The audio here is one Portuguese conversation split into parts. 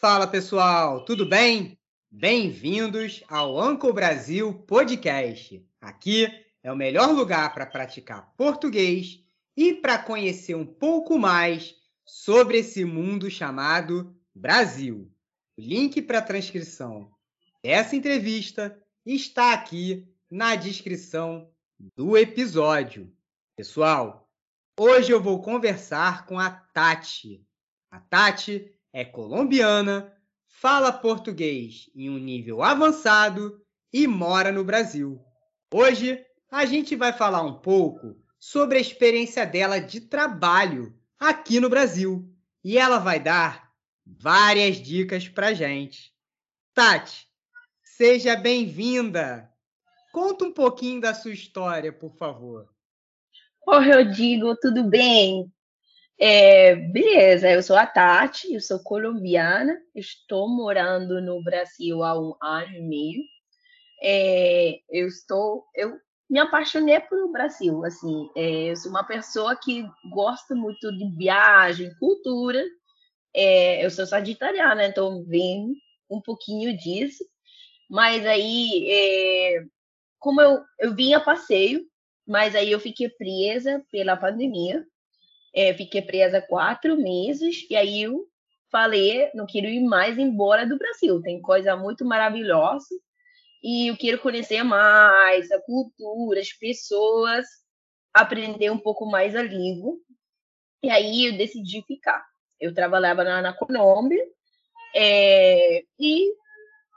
Fala pessoal, tudo bem? Bem-vindos ao Anco Brasil Podcast. Aqui é o melhor lugar para praticar português e para conhecer um pouco mais sobre esse mundo chamado Brasil. O link para a transcrição dessa entrevista está aqui na descrição do episódio. Pessoal, hoje eu vou conversar com a Tati. A Tati é colombiana, fala português em um nível avançado e mora no Brasil. Hoje a gente vai falar um pouco sobre a experiência dela de trabalho aqui no Brasil e ela vai dar várias dicas para gente. Tati, seja bem-vinda! Conta um pouquinho da sua história, por favor. Oi, Rodrigo, tudo bem? É, beleza, eu sou a Tati, eu sou colombiana, estou morando no Brasil há um ano e meio. É, eu estou, eu me apaixonei pelo Brasil, assim, é, eu sou uma pessoa que gosta muito de viagem, cultura. É, eu sou sagitariana, então vem um pouquinho disso. Mas aí, é, como eu, eu vim a passeio, mas aí eu fiquei presa pela pandemia. É, fiquei presa quatro meses e aí eu falei, não quero ir mais embora do Brasil. Tem coisa muito maravilhosa e eu quero conhecer mais a cultura, as pessoas, aprender um pouco mais a língua. E aí eu decidi ficar. Eu trabalhava na, na Colômbia é, e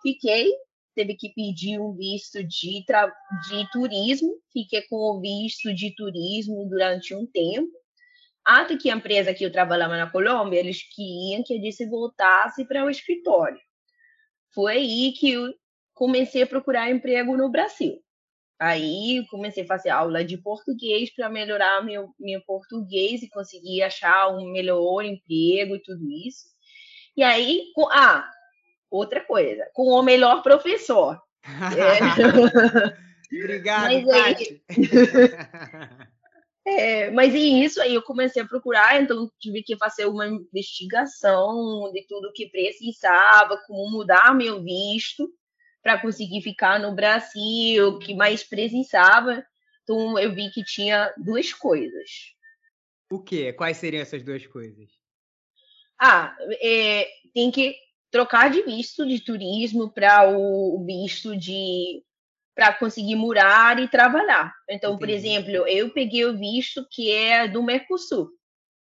fiquei teve que pedir um visto de, de turismo, fiquei com o visto de turismo durante um tempo, até que a empresa que eu trabalhava na Colômbia, eles queriam que eu disse voltasse para o escritório. Foi aí que eu comecei a procurar emprego no Brasil. Aí comecei a fazer aula de português para melhorar meu, meu português e conseguir achar um melhor emprego e tudo isso. E aí, ah, outra coisa, com o melhor professor. é. Obrigado, mas aí, é, mas e isso aí eu comecei a procurar, então tive que fazer uma investigação de tudo que precisava, como mudar meu visto para conseguir ficar no Brasil, o que mais precisava. Então eu vi que tinha duas coisas. O quê? Quais seriam essas duas coisas? Ah, é, tem que trocar de visto de turismo para o visto de para conseguir morar e trabalhar. Então, Entendi. por exemplo, eu peguei o visto que é do Mercosul.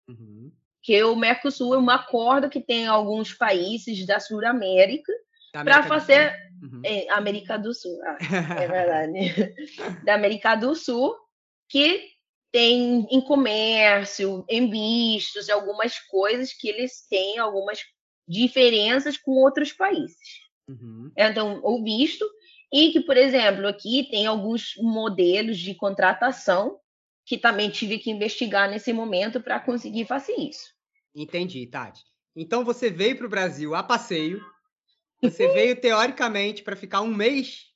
Uhum. Que o Mercosul é um acordo que tem alguns países da Sul-América para fazer uhum. é, América do Sul, ah, é verdade, da América do Sul, que tem em comércio, em vistos, algumas coisas que eles têm algumas diferenças com outros países. Uhum. Então, o visto, e que, por exemplo, aqui tem alguns modelos de contratação que também tive que investigar nesse momento para conseguir fazer isso. Entendi, Tati. Então você veio para o Brasil a passeio. Você veio teoricamente para ficar um mês?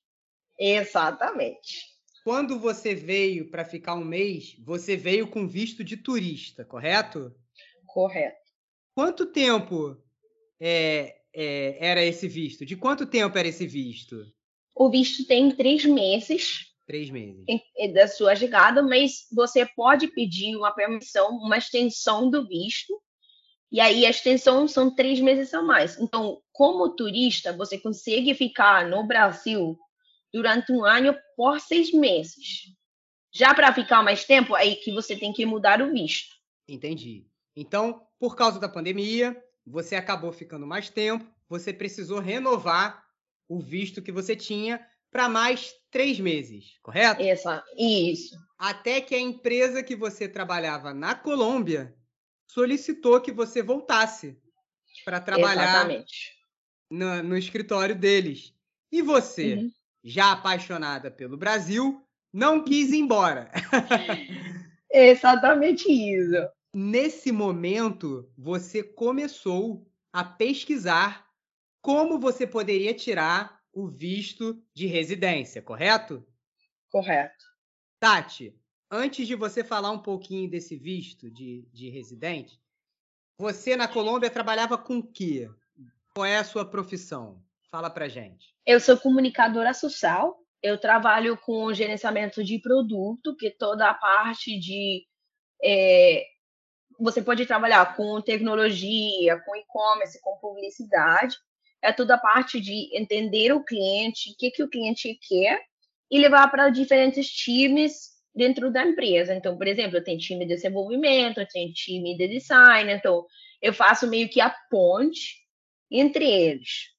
Exatamente. Quando você veio para ficar um mês, você veio com visto de turista, correto? Correto. Quanto tempo é, é, era esse visto? De quanto tempo era esse visto? O visto tem três meses. Três meses. Da sua chegada, mas você pode pedir uma permissão, uma extensão do visto. E aí a extensão são três meses a mais. Então, como turista, você consegue ficar no Brasil durante um ano por seis meses. Já para ficar mais tempo, aí que você tem que mudar o visto. Entendi. Então, por causa da pandemia, você acabou ficando mais tempo, você precisou renovar o visto que você tinha para mais três meses, correto? Isso, isso. Até que a empresa que você trabalhava na Colômbia solicitou que você voltasse para trabalhar no, no, escritório deles. E você, uhum. já apaixonada pelo Brasil, não quis ir embora. Exatamente isso nesse momento, você começou a pesquisar como você poderia tirar o visto de residência, correto? Correto. Tati, antes de você falar um pouquinho desse visto de, de residente, você na Colômbia trabalhava com o quê? Qual é a sua profissão? Fala pra gente. Eu sou comunicadora social. Eu trabalho com gerenciamento de produto, que toda a parte de é, você pode trabalhar com tecnologia, com e-commerce, com publicidade. É toda a parte de entender o cliente, o que, que o cliente quer e levar para diferentes times dentro da empresa. Então, por exemplo, tem time de desenvolvimento, tem time de design. Então, eu faço meio que a ponte entre eles,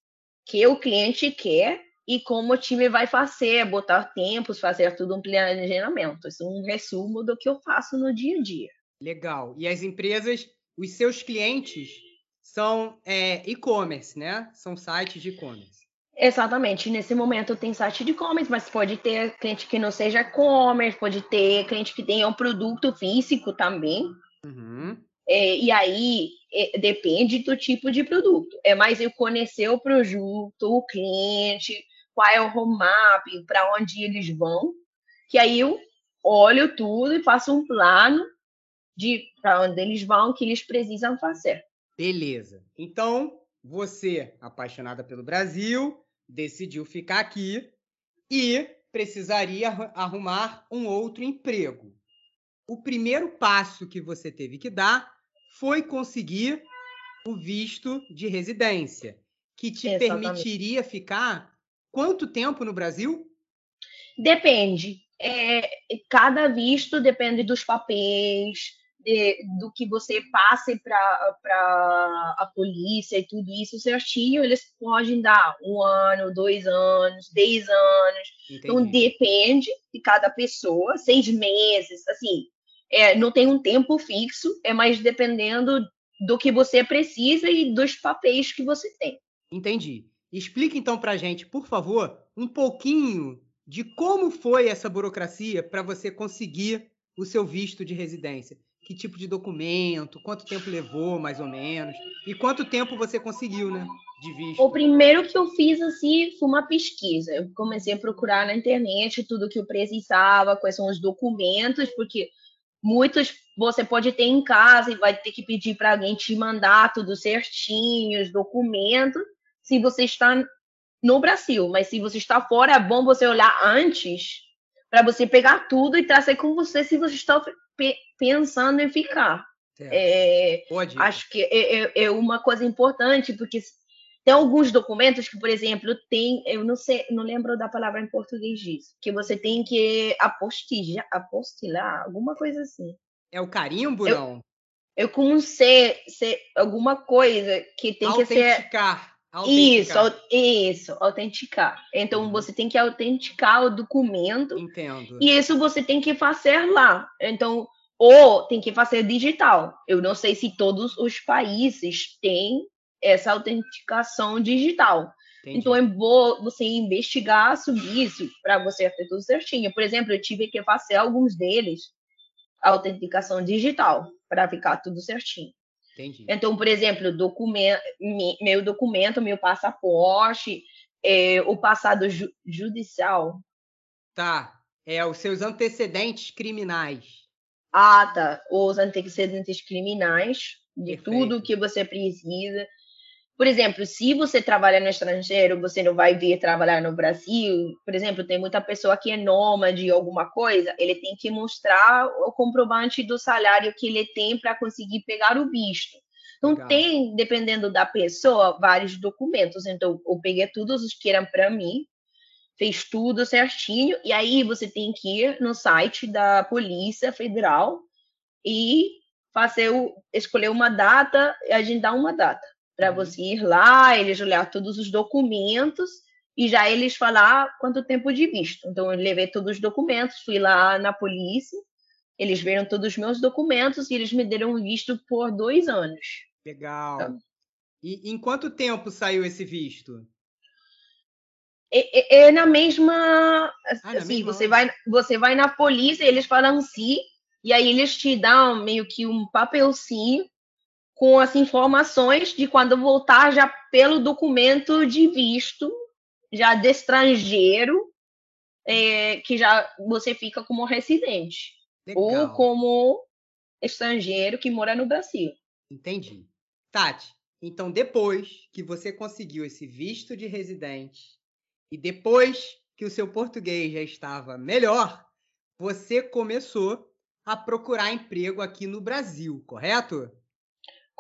que o cliente quer e como o time vai fazer, botar tempos, fazer tudo um planejamento. Isso é um resumo do que eu faço no dia a dia. Legal. E as empresas, os seus clientes são é, e-commerce, né? São sites de e-commerce. Exatamente. Nesse momento tem site de e-commerce, mas pode ter cliente que não seja e-commerce, pode ter cliente que tenha um produto físico também. Uhum. É, e aí é, depende do tipo de produto. É mais eu conhecer o produto, o cliente, qual é o roadmap, para onde eles vão, que aí eu olho tudo e faço um plano de para onde eles vão, que eles precisam fazer. Beleza. Então, você, apaixonada pelo Brasil, decidiu ficar aqui e precisaria arrumar um outro emprego. O primeiro passo que você teve que dar foi conseguir o visto de residência, que te Exatamente. permitiria ficar quanto tempo no Brasil? Depende. É, cada visto depende dos papéis, de, do que você passe para a polícia e tudo isso certinho, eles podem dar um ano, dois anos, dez anos. Então, Entendi. Então, depende de cada pessoa, seis meses, assim, é, não tem um tempo fixo, é mais dependendo do que você precisa e dos papéis que você tem. Entendi. Explique então para a gente, por favor, um pouquinho de como foi essa burocracia para você conseguir o seu visto de residência que tipo de documento, quanto tempo levou, mais ou menos, e quanto tempo você conseguiu, né, de visto? O primeiro que eu fiz, assim, foi uma pesquisa. Eu comecei a procurar na internet tudo que eu precisava, quais são os documentos, porque muitos você pode ter em casa e vai ter que pedir para alguém te mandar tudo certinho, os documentos, se você está no Brasil. Mas se você está fora, é bom você olhar antes para você pegar tudo e trazer com você se você está pensando em ficar. É, Pode. Acho que é, é, é, uma coisa importante, porque tem alguns documentos que, por exemplo, tem, eu não sei, não lembro da palavra em português disso, que você tem que apostilar, apostilar alguma coisa assim. É o carimbo, eu, não? Eu como ser, ser alguma coisa que tem que ser autenticar. Isso, isso, autenticar. Então uhum. você tem que autenticar o documento. Entendo. E isso você tem que fazer lá. Então ou tem que fazer digital. Eu não sei se todos os países têm essa autenticação digital. Entendi. Então, é bom você investigar sobre isso para você ter tudo certinho. Por exemplo, eu tive que fazer alguns deles autenticação digital para ficar tudo certinho. Entendi. Então, por exemplo, documento, meu documento, meu passaporte, é, o passado ju judicial. Tá. É os seus antecedentes criminais ata os antecedentes criminais de Perfeito. tudo que você precisa. Por exemplo, se você trabalha no estrangeiro, você não vai vir trabalhar no Brasil. Por exemplo, tem muita pessoa que é nômade alguma coisa, ele tem que mostrar o comprovante do salário que ele tem para conseguir pegar o visto. Então, Legal. tem, dependendo da pessoa, vários documentos. Então, eu peguei todos os que eram para mim, fez tudo certinho, e aí você tem que ir no site da Polícia Federal e fazer o, escolher uma data e agendar uma data para uhum. você ir lá, eles olhar todos os documentos e já eles falar quanto tempo de visto. Então eu levei todos os documentos, fui lá na polícia, eles viram todos os meus documentos e eles me deram visto por dois anos. Legal. Então, e em quanto tempo saiu esse visto? é, é, é na mesma. Ah, assim, mesma você, vai, você vai na polícia, eles falam sim, e aí eles te dão meio que um papelzinho com as informações de quando voltar já pelo documento de visto, já de estrangeiro, é, que já você fica como residente. Legal. Ou como estrangeiro que mora no Brasil. Entendi. Tati, Então, depois que você conseguiu esse visto de residente e depois que o seu português já estava melhor, você começou a procurar emprego aqui no Brasil, correto?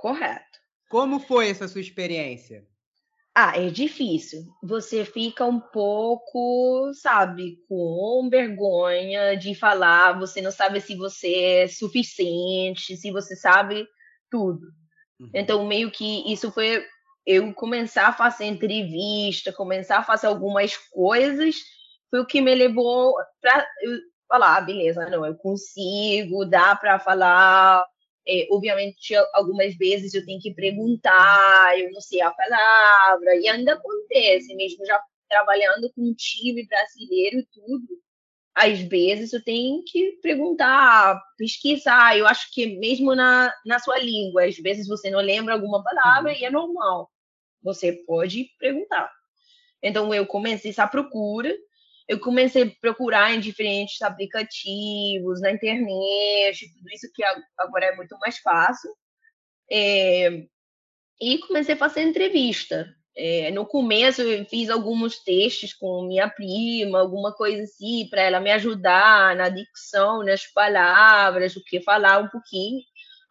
Correto. Como foi essa sua experiência? Ah, é difícil. Você fica um pouco, sabe, com vergonha de falar, você não sabe se você é suficiente, se você sabe tudo. Uhum. Então, meio que isso foi eu começar a fazer entrevista, começar a fazer algumas coisas, foi o que me levou para falar, ah, beleza, não, eu consigo, dá para falar, é, obviamente, algumas vezes eu tenho que perguntar, eu não sei a palavra, e ainda acontece, mesmo já trabalhando com um time brasileiro e tudo, às vezes eu tenho que perguntar, pesquisar, eu acho que mesmo na, na sua língua, às vezes você não lembra alguma palavra uhum. e é normal, você pode perguntar. Então eu comecei essa procura, eu comecei a procurar em diferentes aplicativos, na internet, tudo isso que agora é muito mais fácil. É, e comecei a fazer entrevista. É, no começo eu fiz alguns testes com minha prima, alguma coisa assim, para ela me ajudar na dicção, nas palavras, o que falar um pouquinho.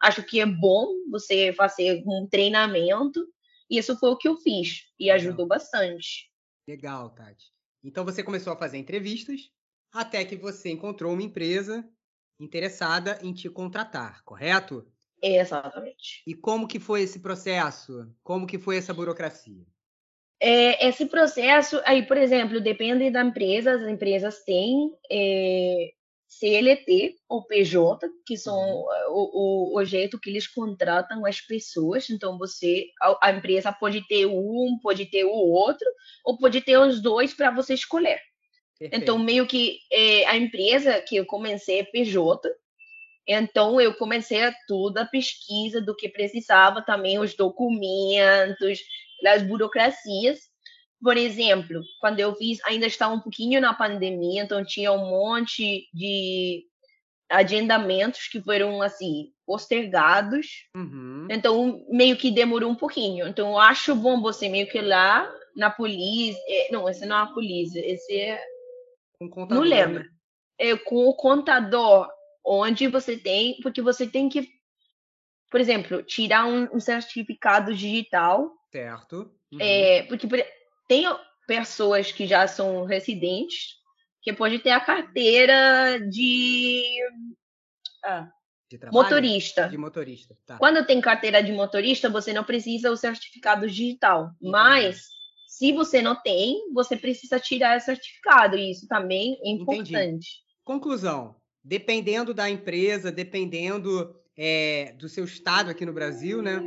Acho que é bom você fazer um treinamento. E isso foi o que eu fiz e ajudou bastante. Legal, Tati. Então você começou a fazer entrevistas até que você encontrou uma empresa interessada em te contratar, correto? Exatamente. E como que foi esse processo? Como que foi essa burocracia? É, esse processo, aí, por exemplo, depende da empresa, as empresas têm é, CLT ou PJ, que são uhum. o, o, o, jeito que eles contratam as pessoas. Então, você, a, a, empresa pode ter um, pode ter o outro, ou pode ter os dois para você escolher. Perfeito. Então, meio que é, a empresa que eu comecei é PJ, então eu comecei a toda a pesquisa do que precisava, também os documentos, as burocracias. Por exemplo, quando eu fiz, ainda estava um pouquinho na pandemia, então tinha um monte de agendamentos que foram assim postergados. Uhum. Então meio que demorou um pouquinho. Então eu acho bom você meio que lá na polícia, é, não, esse não é a polícia, esse é não lembro. Né? É com o contador, onde você tem, porque você tem que, por exemplo, tirar um, um certificado digital. Certo. Uhum. É, porque tem pessoas que já são residentes que pode ter a carteira de, ah, de motorista. De motorista. Tá. Quando tem carteira de motorista, você não precisa o certificado digital. Entendi. Mas se você não tem, você precisa tirar esse certificado. E isso também é importante. Entendi. Conclusão: dependendo da empresa, dependendo é, do seu estado aqui no Brasil, né?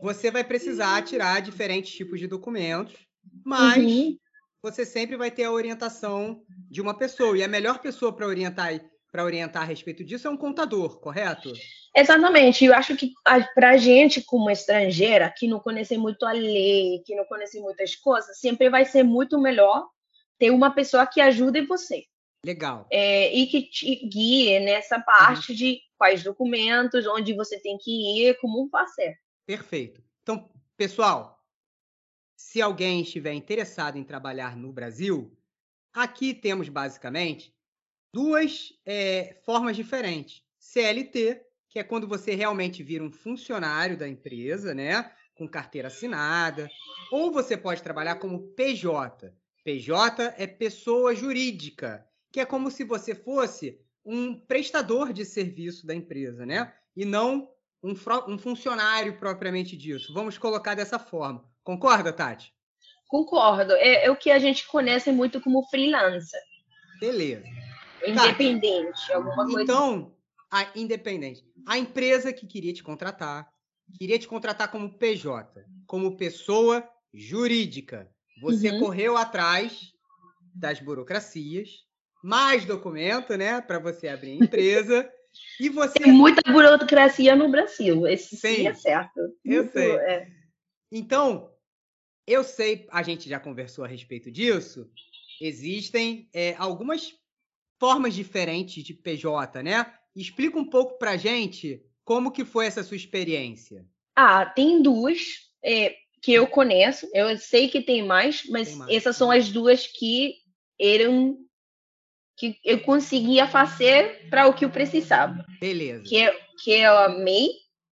Você vai precisar tirar diferentes tipos de documentos mas uhum. você sempre vai ter a orientação de uma pessoa. E a melhor pessoa para orientar para orientar a respeito disso é um contador, correto? Exatamente. Eu acho que para a gente, como estrangeira, que não conhece muito a lei, que não conhece muitas coisas, sempre vai ser muito melhor ter uma pessoa que ajude você. Legal. É, e que te guie nessa parte uhum. de quais documentos, onde você tem que ir, como fazer. Perfeito. Então, pessoal, se alguém estiver interessado em trabalhar no Brasil, aqui temos basicamente duas é, formas diferentes. CLT, que é quando você realmente vira um funcionário da empresa, né? Com carteira assinada. Ou você pode trabalhar como PJ. PJ é pessoa jurídica, que é como se você fosse um prestador de serviço da empresa, né? E não um, um funcionário propriamente disso. Vamos colocar dessa forma. Concorda, Tati? Concordo. É, é o que a gente conhece muito como freelancer. Beleza. Independente, Tati, alguma coisa. Então, a independente. A empresa que queria te contratar, queria te contratar como PJ, como pessoa jurídica. Você uhum. correu atrás das burocracias, mais documento, né, para você abrir a empresa. e você Tem muita burocracia no Brasil. Esse sim, é certo. Eu Muito, sei. É. Então, eu sei, a gente já conversou a respeito disso. Existem é, algumas formas diferentes de PJ, né? Explica um pouco para gente como que foi essa sua experiência. Ah, tem duas. é, que eu conheço. Eu sei que tem mais, mas tem mais. essas são as duas que eram que eu conseguia fazer para o que eu precisava. Beleza. Que é, que é a MEI,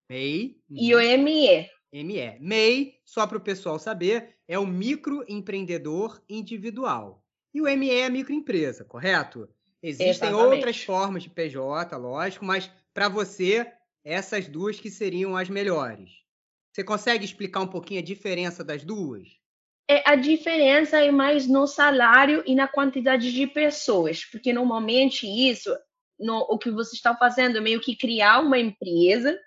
MEI e o ME. ME. MEI, só para o pessoal saber, é o microempreendedor individual. E o ME é a microempresa, correto? Existem Exatamente. outras formas de PJ, lógico, mas para você, essas duas que seriam as melhores. Você consegue explicar um pouquinho a diferença das duas? É, a diferença é mais no salário e na quantidade de pessoas, porque normalmente isso, no, o que você está fazendo é meio que criar uma empresa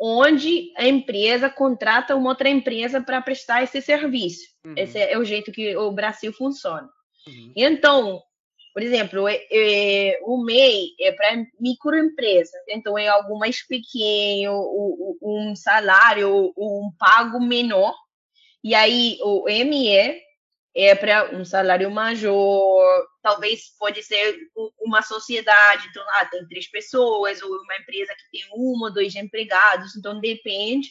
onde a empresa contrata uma outra empresa para prestar esse serviço. Uhum. Esse é o jeito que o Brasil funciona. Uhum. Então, por exemplo, é, é, o MEI é para microempresa, então é algo mais pequeno, um salário, um pago menor. E aí o ME é para um salário maior, talvez pode ser uma sociedade, então lá ah, tem três pessoas, ou uma empresa que tem uma ou dois empregados, então depende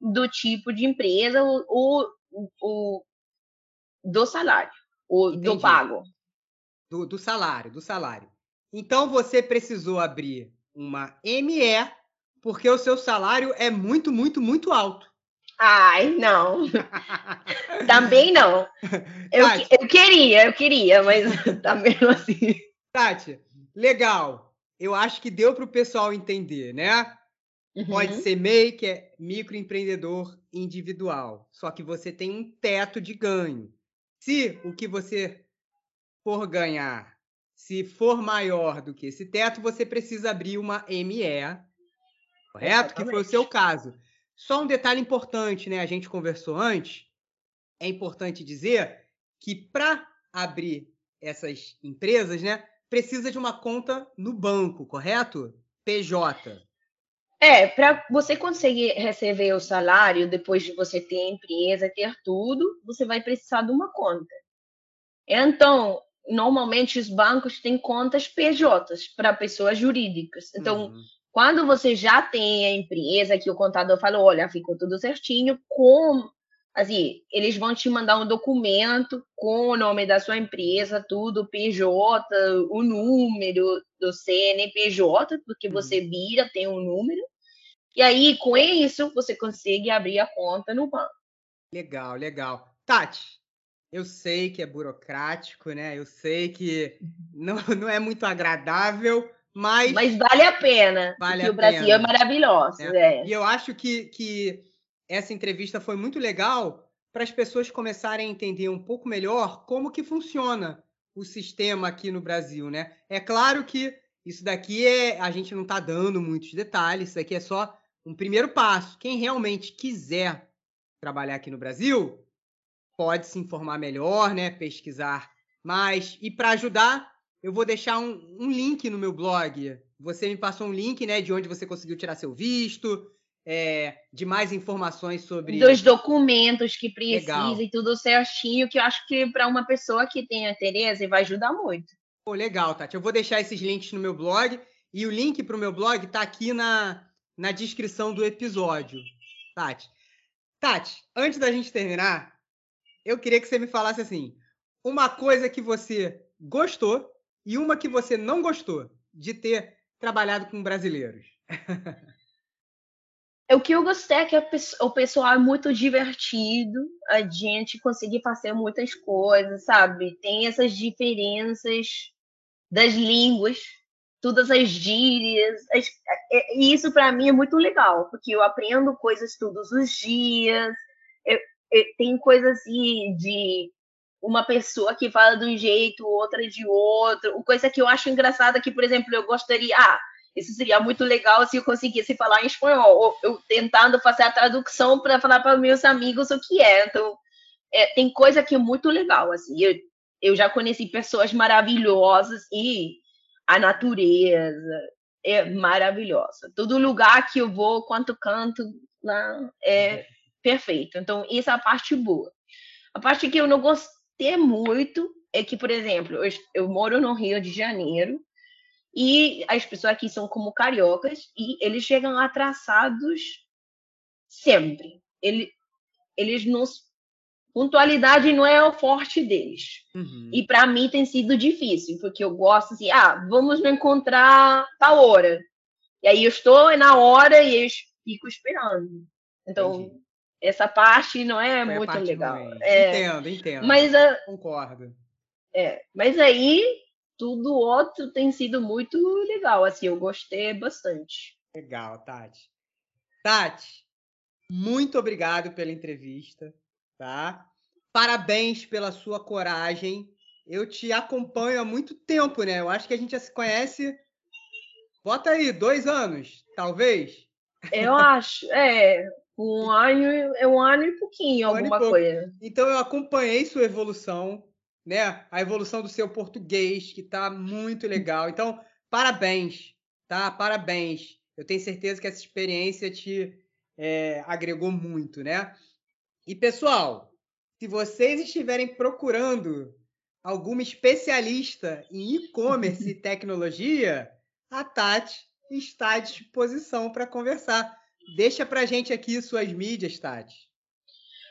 do tipo de empresa ou, ou do salário, ou do pago do, do salário, do salário. Então você precisou abrir uma ME porque o seu salário é muito, muito, muito alto. Ai, não. também não. Eu, eu queria, eu queria, mas também tá assim. Tati, legal. Eu acho que deu para o pessoal entender, né? Uhum. Pode ser MEI, que é microempreendedor individual. Só que você tem um teto de ganho. Se o que você for ganhar, se for maior do que esse teto, você precisa abrir uma ME, correto? Exatamente. Que foi o seu caso. Só um detalhe importante, né? A gente conversou antes. É importante dizer que para abrir essas empresas, né, precisa de uma conta no banco, correto? PJ. É, para você conseguir receber o salário depois de você ter a empresa, ter tudo, você vai precisar de uma conta. Então, normalmente os bancos têm contas PJs para pessoas jurídicas. Então, uhum. Quando você já tem a empresa que o contador falou, olha, ficou tudo certinho, com assim, eles vão te mandar um documento com o nome da sua empresa, tudo, PJ, o número do CNPJ, porque uhum. você vira, tem um número. E aí, com isso, você consegue abrir a conta no banco. Legal, legal. Tati, eu sei que é burocrático, né? Eu sei que não, não é muito agradável, mas. Mas vale a pena. Vale porque a o Brasil pena. é maravilhoso. É. É. E eu acho que, que essa entrevista foi muito legal para as pessoas começarem a entender um pouco melhor como que funciona o sistema aqui no Brasil, né? É claro que isso daqui é. A gente não está dando muitos detalhes, isso daqui é só um primeiro passo. Quem realmente quiser trabalhar aqui no Brasil, pode se informar melhor, né? Pesquisar mais. E para ajudar, eu vou deixar um, um, link no meu blog. Você me passou um link, né? De onde você conseguiu tirar seu visto, é, de mais informações sobre. Dos documentos que precisa e tudo certinho, que eu acho que para uma pessoa que tem interesse vai ajudar muito. Pô, legal, Tati. Eu vou deixar esses links no meu blog. E o link para o meu blog está aqui na, na descrição do episódio. Tati. Tati, antes da gente terminar, eu queria que você me falasse assim: uma coisa que você gostou e uma que você não gostou de ter trabalhado com brasileiros. o que eu gostei é que o pessoal é muito divertido, a gente consegue fazer muitas coisas, sabe? Tem essas diferenças das línguas, todas as gírias. As, é, e isso para mim é muito legal, porque eu aprendo coisas todos os dias. Eu, tem coisas assim de uma pessoa que fala de um jeito, outra de outro. Coisa que eu acho engraçada que, por exemplo, eu gostaria, ah, isso seria muito legal se eu conseguisse falar em espanhol, ou eu tentando fazer a tradução para falar para meus amigos o que é. Então, é, tem coisa que é muito legal, assim. Eu, eu já conheci pessoas maravilhosas e a natureza é maravilhosa. Todo lugar que eu vou, quanto canto lá, é perfeito. Então, essa é a parte boa. A parte que eu não gostei muito é que, por exemplo, eu, eu moro no Rio de Janeiro e as pessoas aqui são como cariocas e eles chegam atrasados sempre. Ele, eles nos pontualidade não é o forte deles. Uhum. E para mim tem sido difícil, porque eu gosto assim, ah, vamos nos encontrar tal hora. E aí eu estou na hora e eles ficam esperando. Então, Entendi. Essa parte não é Foi muito legal. É, entendo, entendo. Mas, a, Concordo. É, mas aí tudo outro tem sido muito legal, assim, eu gostei bastante. Legal, Tati. Tati, muito obrigado pela entrevista tá? Parabéns pela sua coragem. Eu te acompanho há muito tempo, né? Eu acho que a gente já se conhece. Bota aí, dois anos, talvez. Eu acho, é. Um ano, é um ano e pouquinho, um alguma coisa. Então eu acompanhei sua evolução, né? A evolução do seu português, que tá muito legal. Então, parabéns, tá? Parabéns. Eu tenho certeza que essa experiência te é, agregou muito, né? E pessoal, se vocês estiverem procurando alguma especialista em e-commerce e tecnologia, a Tati está à disposição para conversar. Deixa para gente aqui suas mídias, Tati.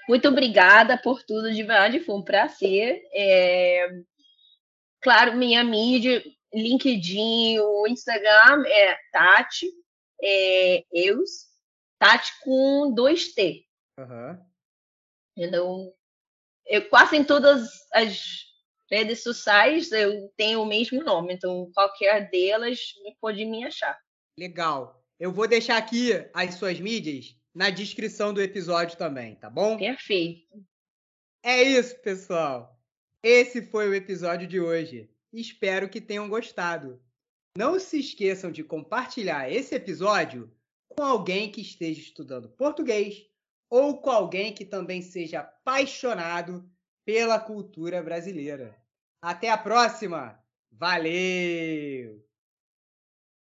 Muito obrigada por tudo, de verdade, foi um prazer. É... Claro, minha mídia, LinkedIn, o Instagram é Tati, é Eus, Tati com dois T. Uhum. Então, eu, quase em todas as redes sociais eu tenho o mesmo nome, então qualquer delas pode me achar. Legal. Eu vou deixar aqui as suas mídias na descrição do episódio também, tá bom? Perfeito. É isso, pessoal. Esse foi o episódio de hoje. Espero que tenham gostado. Não se esqueçam de compartilhar esse episódio com alguém que esteja estudando português ou com alguém que também seja apaixonado pela cultura brasileira. Até a próxima! Valeu!